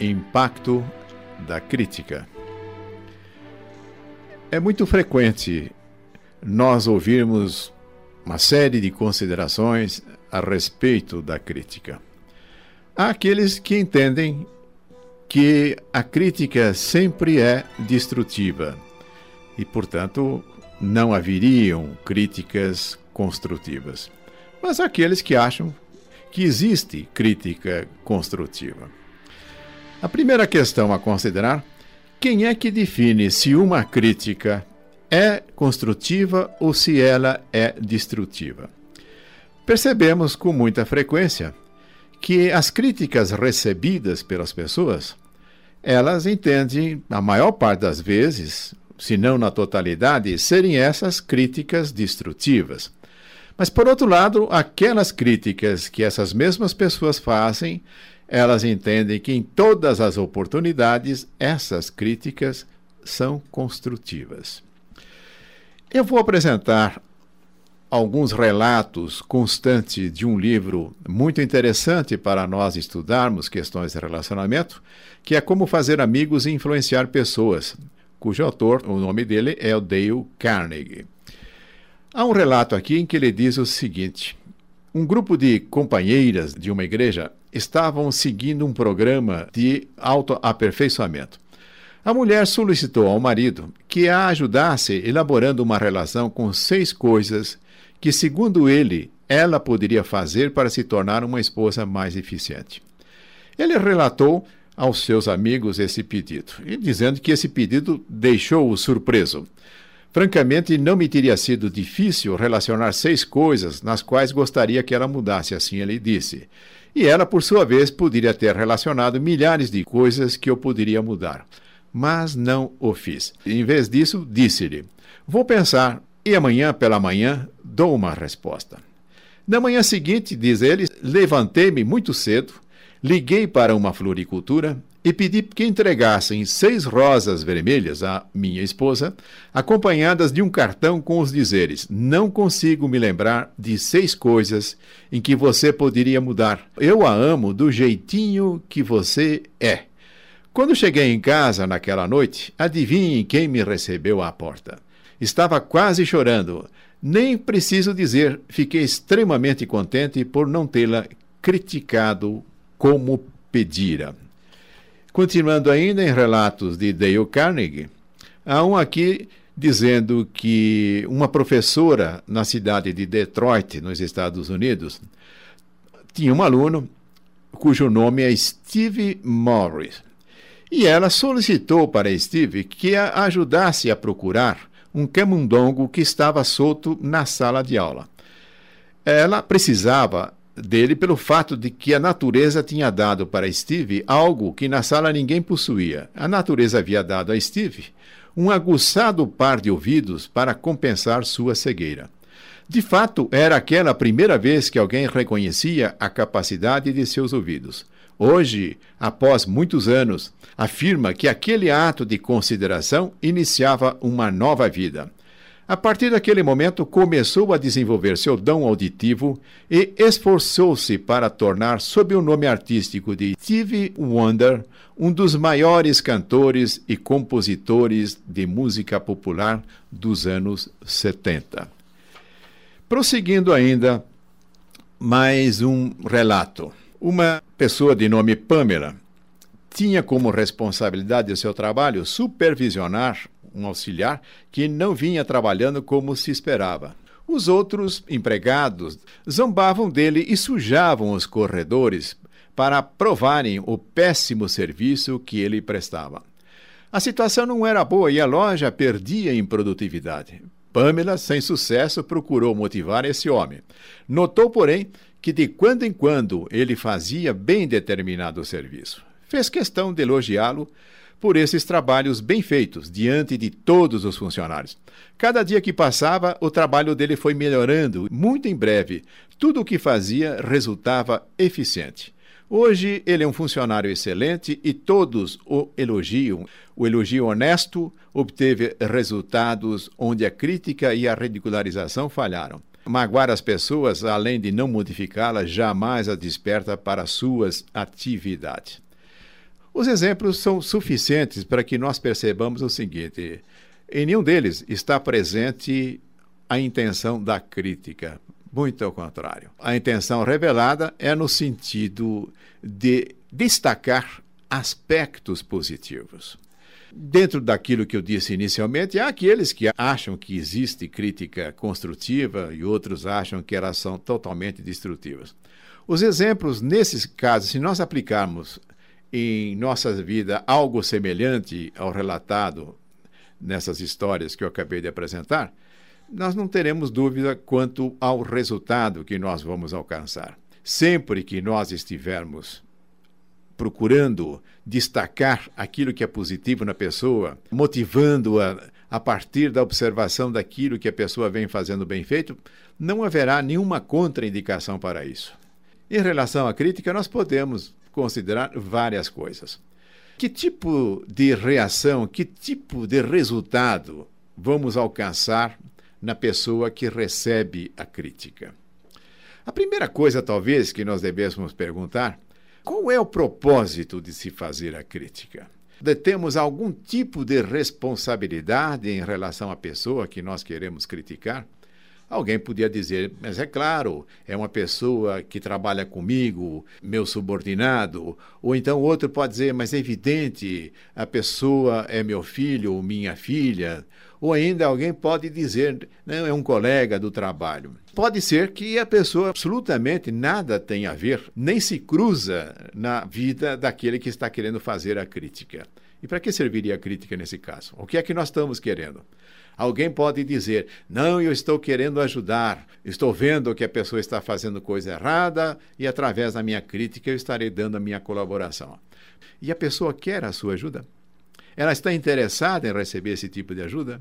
Impacto da crítica. É muito frequente nós ouvirmos uma série de considerações a respeito da crítica. Há aqueles que entendem que a crítica sempre é destrutiva e, portanto, não haveriam críticas construtivas. Mas há aqueles que acham que existe crítica construtiva. A primeira questão a considerar: quem é que define se uma crítica é construtiva ou se ela é destrutiva? Percebemos com muita frequência que as críticas recebidas pelas pessoas, elas entendem, a maior parte das vezes, se não na totalidade, serem essas críticas destrutivas. Mas, por outro lado, aquelas críticas que essas mesmas pessoas fazem, elas entendem que em todas as oportunidades essas críticas são construtivas. Eu vou apresentar alguns relatos constantes de um livro muito interessante para nós estudarmos questões de relacionamento, que é Como Fazer Amigos e Influenciar Pessoas, cujo autor, o nome dele é o Dale Carnegie. Há um relato aqui em que ele diz o seguinte: um grupo de companheiras de uma igreja estavam seguindo um programa de autoaperfeiçoamento. A mulher solicitou ao marido que a ajudasse elaborando uma relação com seis coisas que, segundo ele, ela poderia fazer para se tornar uma esposa mais eficiente. Ele relatou aos seus amigos esse pedido, e dizendo que esse pedido deixou-o surpreso. Francamente, não me teria sido difícil relacionar seis coisas nas quais gostaria que ela mudasse, assim ele disse. E ela, por sua vez, poderia ter relacionado milhares de coisas que eu poderia mudar. Mas não o fiz. Em vez disso, disse-lhe: Vou pensar e amanhã pela manhã dou uma resposta. Na manhã seguinte, diz ele, levantei-me muito cedo, liguei para uma floricultura e pedi que entregassem seis rosas vermelhas à minha esposa, acompanhadas de um cartão com os dizeres: Não consigo me lembrar de seis coisas em que você poderia mudar. Eu a amo do jeitinho que você é. Quando cheguei em casa naquela noite, adivinhem quem me recebeu à porta. Estava quase chorando. Nem preciso dizer, fiquei extremamente contente por não tê-la criticado como pedira. Continuando ainda em relatos de Dale Carnegie, há um aqui dizendo que uma professora na cidade de Detroit, nos Estados Unidos, tinha um aluno cujo nome é Steve Morris. E ela solicitou para Steve que a ajudasse a procurar um camundongo que estava solto na sala de aula. Ela precisava dele pelo fato de que a natureza tinha dado para Steve algo que na sala ninguém possuía. A natureza havia dado a Steve um aguçado par de ouvidos para compensar sua cegueira. De fato, era aquela a primeira vez que alguém reconhecia a capacidade de seus ouvidos. Hoje, após muitos anos, afirma que aquele ato de consideração iniciava uma nova vida. A partir daquele momento, começou a desenvolver seu dom auditivo e esforçou-se para tornar, sob o nome artístico de Stevie Wonder, um dos maiores cantores e compositores de música popular dos anos 70. Prosseguindo ainda, mais um relato. Uma pessoa de nome Pamela tinha como responsabilidade do seu trabalho supervisionar um auxiliar que não vinha trabalhando como se esperava. Os outros empregados zombavam dele e sujavam os corredores para provarem o péssimo serviço que ele prestava. A situação não era boa e a loja perdia em produtividade. Pamela, sem sucesso, procurou motivar esse homem. Notou, porém, que de quando em quando ele fazia bem determinado serviço. Fez questão de elogiá-lo por esses trabalhos bem feitos diante de todos os funcionários. Cada dia que passava, o trabalho dele foi melhorando. Muito em breve, tudo o que fazia resultava eficiente. Hoje ele é um funcionário excelente e todos o elogiam. O elogio honesto obteve resultados onde a crítica e a ridicularização falharam. Magoar as pessoas, além de não modificá-las, jamais as desperta para suas atividades. Os exemplos são suficientes para que nós percebamos o seguinte: em nenhum deles está presente a intenção da crítica. Muito ao contrário. A intenção revelada é no sentido de destacar aspectos positivos. Dentro daquilo que eu disse inicialmente, há aqueles que acham que existe crítica construtiva e outros acham que elas são totalmente destrutivas. Os exemplos, nesses casos, se nós aplicarmos em nossa vida algo semelhante ao relatado nessas histórias que eu acabei de apresentar, nós não teremos dúvida quanto ao resultado que nós vamos alcançar. Sempre que nós estivermos procurando destacar aquilo que é positivo na pessoa, motivando-a a partir da observação daquilo que a pessoa vem fazendo bem feito, não haverá nenhuma contraindicação para isso. Em relação à crítica, nós podemos considerar várias coisas. Que tipo de reação, que tipo de resultado vamos alcançar na pessoa que recebe a crítica? A primeira coisa, talvez, que nós devêssemos perguntar qual é o propósito de se fazer a crítica? Temos algum tipo de responsabilidade em relação à pessoa que nós queremos criticar? Alguém podia dizer, mas é claro, é uma pessoa que trabalha comigo, meu subordinado. Ou então outro pode dizer, mas é evidente, a pessoa é meu filho ou minha filha. Ou ainda alguém pode dizer, não, é um colega do trabalho. Pode ser que a pessoa absolutamente nada tenha a ver, nem se cruza na vida daquele que está querendo fazer a crítica. E para que serviria a crítica nesse caso? O que é que nós estamos querendo? Alguém pode dizer: não, eu estou querendo ajudar, estou vendo que a pessoa está fazendo coisa errada e, através da minha crítica, eu estarei dando a minha colaboração. E a pessoa quer a sua ajuda? Ela está interessada em receber esse tipo de ajuda?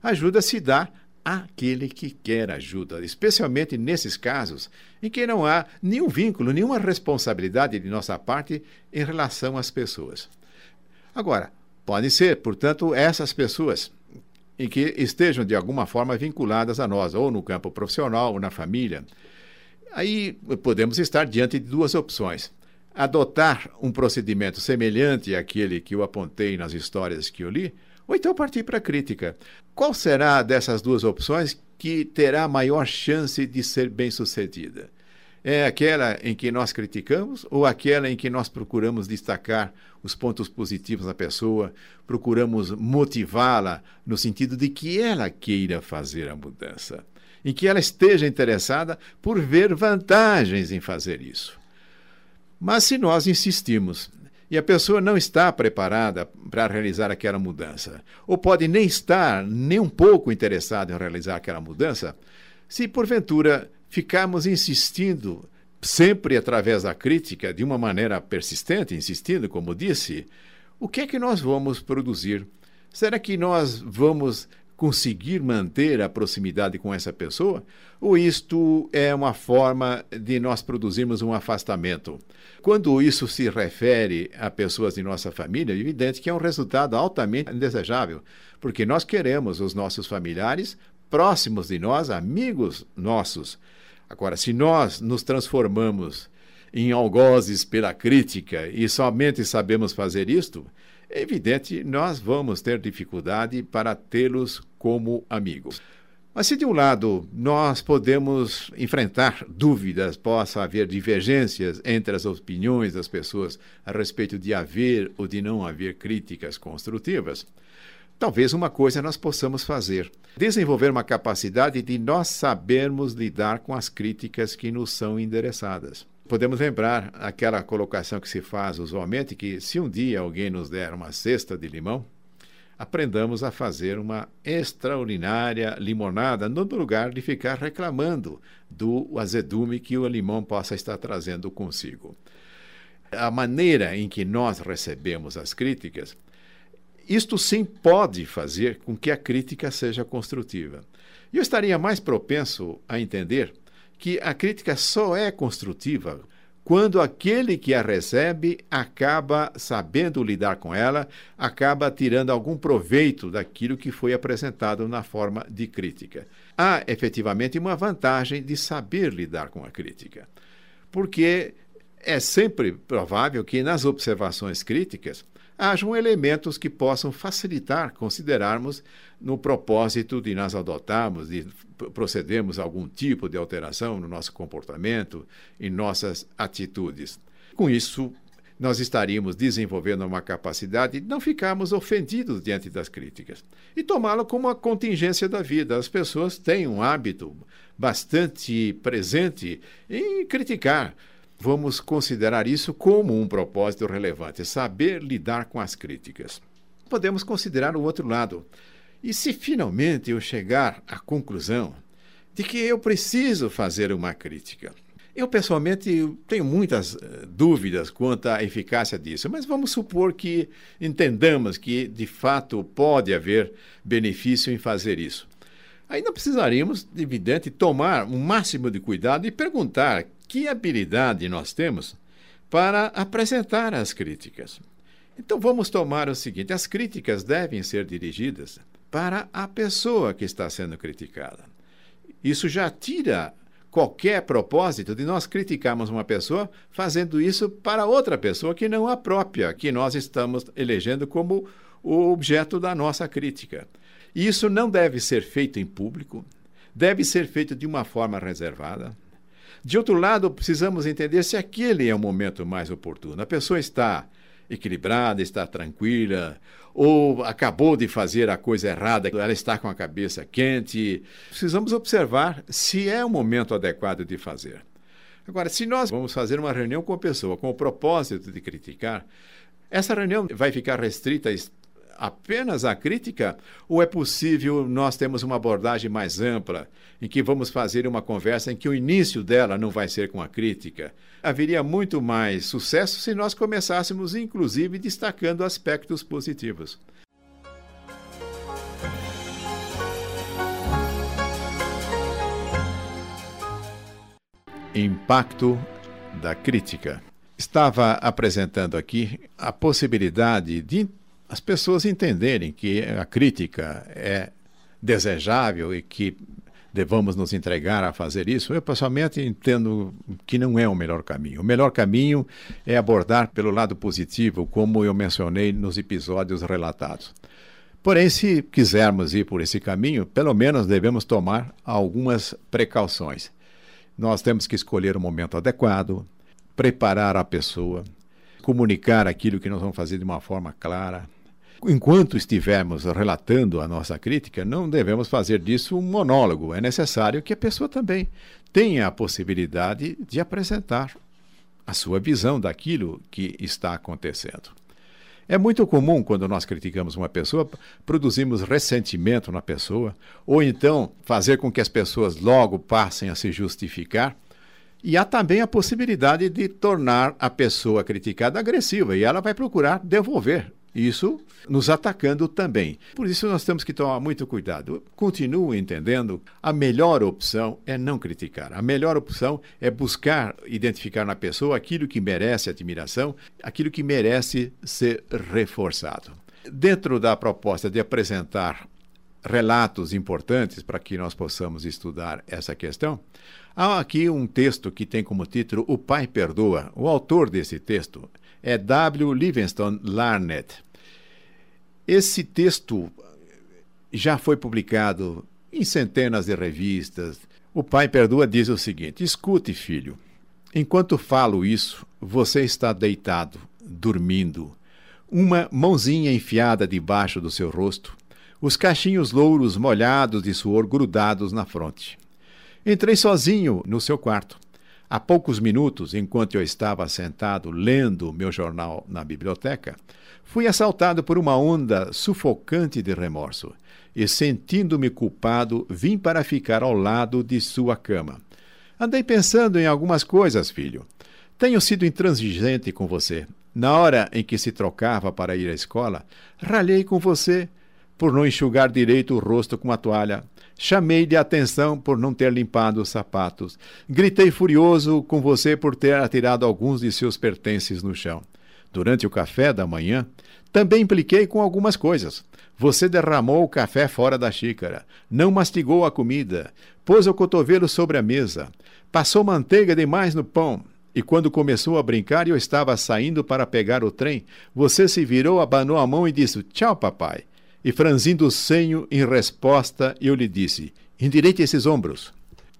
Ajuda se dá àquele que quer ajuda, especialmente nesses casos em que não há nenhum vínculo, nenhuma responsabilidade de nossa parte em relação às pessoas. Agora, pode ser, portanto, essas pessoas em que estejam de alguma forma vinculadas a nós, ou no campo profissional, ou na família. Aí podemos estar diante de duas opções. Adotar um procedimento semelhante àquele que eu apontei nas histórias que eu li, ou então partir para a crítica. Qual será dessas duas opções que terá maior chance de ser bem-sucedida? É aquela em que nós criticamos ou aquela em que nós procuramos destacar os pontos positivos da pessoa, procuramos motivá-la no sentido de que ela queira fazer a mudança, em que ela esteja interessada por ver vantagens em fazer isso. Mas se nós insistimos e a pessoa não está preparada para realizar aquela mudança, ou pode nem estar nem um pouco interessada em realizar aquela mudança, se porventura ficarmos insistindo, sempre através da crítica, de uma maneira persistente, insistindo, como disse, o que é que nós vamos produzir? Será que nós vamos conseguir manter a proximidade com essa pessoa? Ou isto é uma forma de nós produzirmos um afastamento? Quando isso se refere a pessoas de nossa família, é evidente que é um resultado altamente indesejável, porque nós queremos os nossos familiares próximos de nós, amigos nossos. Agora, se nós nos transformamos em algozes pela crítica e somente sabemos fazer isto, é evidente nós vamos ter dificuldade para tê-los como amigos. Mas se de um lado nós podemos enfrentar dúvidas, possa haver divergências entre as opiniões das pessoas a respeito de haver ou de não haver críticas construtivas, Talvez uma coisa nós possamos fazer: desenvolver uma capacidade de nós sabermos lidar com as críticas que nos são endereçadas. Podemos lembrar aquela colocação que se faz usualmente que se um dia alguém nos der uma cesta de limão, aprendamos a fazer uma extraordinária limonada no lugar de ficar reclamando do azedume que o limão possa estar trazendo consigo. A maneira em que nós recebemos as críticas isto sim pode fazer com que a crítica seja construtiva. Eu estaria mais propenso a entender que a crítica só é construtiva quando aquele que a recebe acaba sabendo lidar com ela, acaba tirando algum proveito daquilo que foi apresentado na forma de crítica. Há efetivamente uma vantagem de saber lidar com a crítica, porque é sempre provável que nas observações críticas hajam elementos que possam facilitar considerarmos no propósito de nós adotarmos, de procedermos a algum tipo de alteração no nosso comportamento, em nossas atitudes. Com isso, nós estaríamos desenvolvendo uma capacidade de não ficarmos ofendidos diante das críticas e tomá-lo como uma contingência da vida. As pessoas têm um hábito bastante presente em criticar. Vamos considerar isso como um propósito relevante, saber lidar com as críticas. Podemos considerar o outro lado. E se finalmente eu chegar à conclusão de que eu preciso fazer uma crítica, eu, pessoalmente, tenho muitas uh, dúvidas quanto à eficácia disso, mas vamos supor que entendamos que, de fato, pode haver benefício em fazer isso. Ainda precisaríamos, evidente, tomar o um máximo de cuidado e perguntar que habilidade nós temos para apresentar as críticas. Então vamos tomar o seguinte: as críticas devem ser dirigidas para a pessoa que está sendo criticada. Isso já tira qualquer propósito de nós criticarmos uma pessoa fazendo isso para outra pessoa que não a própria, que nós estamos elegendo como o objeto da nossa crítica. Isso não deve ser feito em público, deve ser feito de uma forma reservada. De outro lado, precisamos entender se aquele é o momento mais oportuno. A pessoa está equilibrada, está tranquila, ou acabou de fazer a coisa errada, ela está com a cabeça quente. Precisamos observar se é o momento adequado de fazer. Agora, se nós vamos fazer uma reunião com a pessoa com o propósito de criticar, essa reunião vai ficar restrita apenas a crítica ou é possível nós termos uma abordagem mais ampla, em que vamos fazer uma conversa em que o início dela não vai ser com a crítica? Haveria muito mais sucesso se nós começássemos, inclusive, destacando aspectos positivos. Impacto da crítica. Estava apresentando aqui a possibilidade de as pessoas entenderem que a crítica é desejável e que devamos nos entregar a fazer isso, eu pessoalmente entendo que não é o melhor caminho. O melhor caminho é abordar pelo lado positivo, como eu mencionei nos episódios relatados. Porém, se quisermos ir por esse caminho, pelo menos devemos tomar algumas precauções. Nós temos que escolher o momento adequado, preparar a pessoa, comunicar aquilo que nós vamos fazer de uma forma clara, enquanto estivermos relatando a nossa crítica, não devemos fazer disso um monólogo. É necessário que a pessoa também tenha a possibilidade de apresentar a sua visão daquilo que está acontecendo. É muito comum, quando nós criticamos uma pessoa, produzimos ressentimento na pessoa, ou então fazer com que as pessoas logo passem a se justificar. E há também a possibilidade de tornar a pessoa criticada agressiva, e ela vai procurar devolver isso nos atacando também. Por isso nós temos que tomar muito cuidado. Continuo entendendo, a melhor opção é não criticar. A melhor opção é buscar identificar na pessoa aquilo que merece admiração, aquilo que merece ser reforçado. Dentro da proposta de apresentar relatos importantes para que nós possamos estudar essa questão, há aqui um texto que tem como título O Pai Perdoa. O autor desse texto é W. Livingstone Larnett. Esse texto já foi publicado em centenas de revistas. O pai perdoa diz o seguinte: Escute, filho. Enquanto falo isso, você está deitado, dormindo, uma mãozinha enfiada debaixo do seu rosto, os cachinhos louros molhados de suor grudados na fronte. Entrei sozinho no seu quarto. Há poucos minutos, enquanto eu estava sentado lendo meu jornal na biblioteca, fui assaltado por uma onda sufocante de remorso e, sentindo-me culpado, vim para ficar ao lado de sua cama. Andei pensando em algumas coisas, filho. Tenho sido intransigente com você. Na hora em que se trocava para ir à escola, ralhei com você por não enxugar direito o rosto com a toalha. Chamei-lhe atenção por não ter limpado os sapatos. Gritei furioso com você por ter atirado alguns de seus pertences no chão. Durante o café da manhã, também impliquei com algumas coisas. Você derramou o café fora da xícara, não mastigou a comida, pôs o cotovelo sobre a mesa, passou manteiga demais no pão. e quando começou a brincar e eu estava saindo para pegar o trem, você se virou, abanou a mão e disse: Tchau, papai. E franzindo o senho em resposta, eu lhe disse: Endireite esses ombros.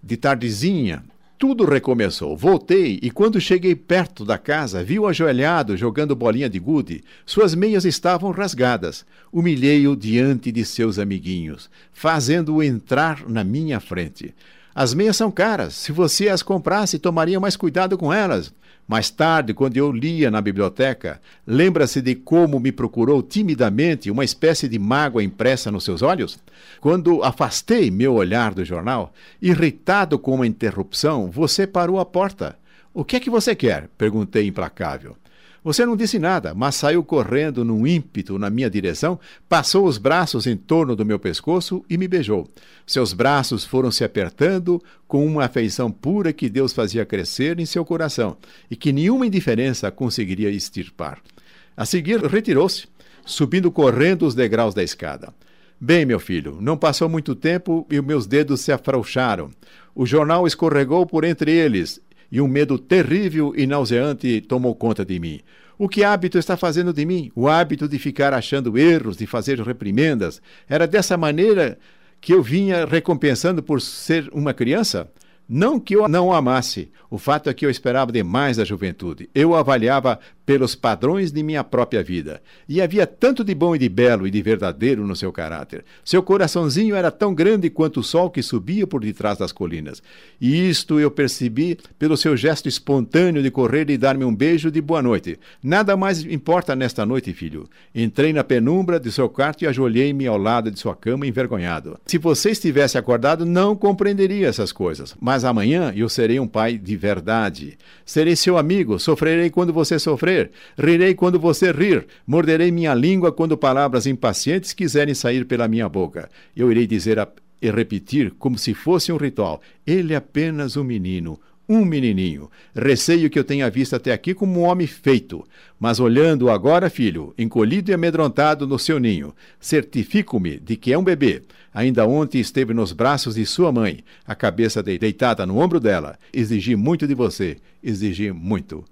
De tardezinha, tudo recomeçou. Voltei e, quando cheguei perto da casa, vi-o ajoelhado jogando bolinha de gude. Suas meias estavam rasgadas. Humilhei-o diante de seus amiguinhos, fazendo-o entrar na minha frente. As meias são caras. Se você as comprasse, tomaria mais cuidado com elas. Mais tarde, quando eu lia na biblioteca, lembra-se de como me procurou timidamente uma espécie de mágoa impressa nos seus olhos? Quando afastei meu olhar do jornal, irritado com uma interrupção, você parou a porta. O que é que você quer? perguntei implacável. Você não disse nada, mas saiu correndo num ímpeto na minha direção, passou os braços em torno do meu pescoço e me beijou. Seus braços foram se apertando com uma afeição pura que Deus fazia crescer em seu coração e que nenhuma indiferença conseguiria extirpar. A seguir, retirou-se, subindo correndo os degraus da escada. Bem, meu filho, não passou muito tempo e meus dedos se afrouxaram. O jornal escorregou por entre eles e um medo terrível e nauseante tomou conta de mim. O que hábito está fazendo de mim? O hábito de ficar achando erros, de fazer reprimendas. Era dessa maneira que eu vinha recompensando por ser uma criança? Não que eu não o amasse, o fato é que eu esperava demais da juventude. Eu avaliava pelos padrões de minha própria vida. E havia tanto de bom e de belo e de verdadeiro no seu caráter. Seu coraçãozinho era tão grande quanto o sol que subia por detrás das colinas. E isto eu percebi pelo seu gesto espontâneo de correr e dar-me um beijo de boa noite. Nada mais importa nesta noite, filho. Entrei na penumbra de seu quarto e ajoelhei-me ao lado de sua cama envergonhado. Se você estivesse acordado, não compreenderia essas coisas. Mas amanhã eu serei um pai de verdade. Serei seu amigo, sofrerei quando você sofrer, rirei quando você rir, morderei minha língua quando palavras impacientes quiserem sair pela minha boca. Eu irei dizer a, e repetir como se fosse um ritual: ele é apenas um menino, um menininho. Receio que eu tenha visto até aqui como um homem feito. Mas olhando agora, filho, encolhido e amedrontado no seu ninho, certifico-me de que é um bebê. Ainda ontem esteve nos braços de sua mãe, a cabeça deitada no ombro dela. Exigi muito de você, exigi muito.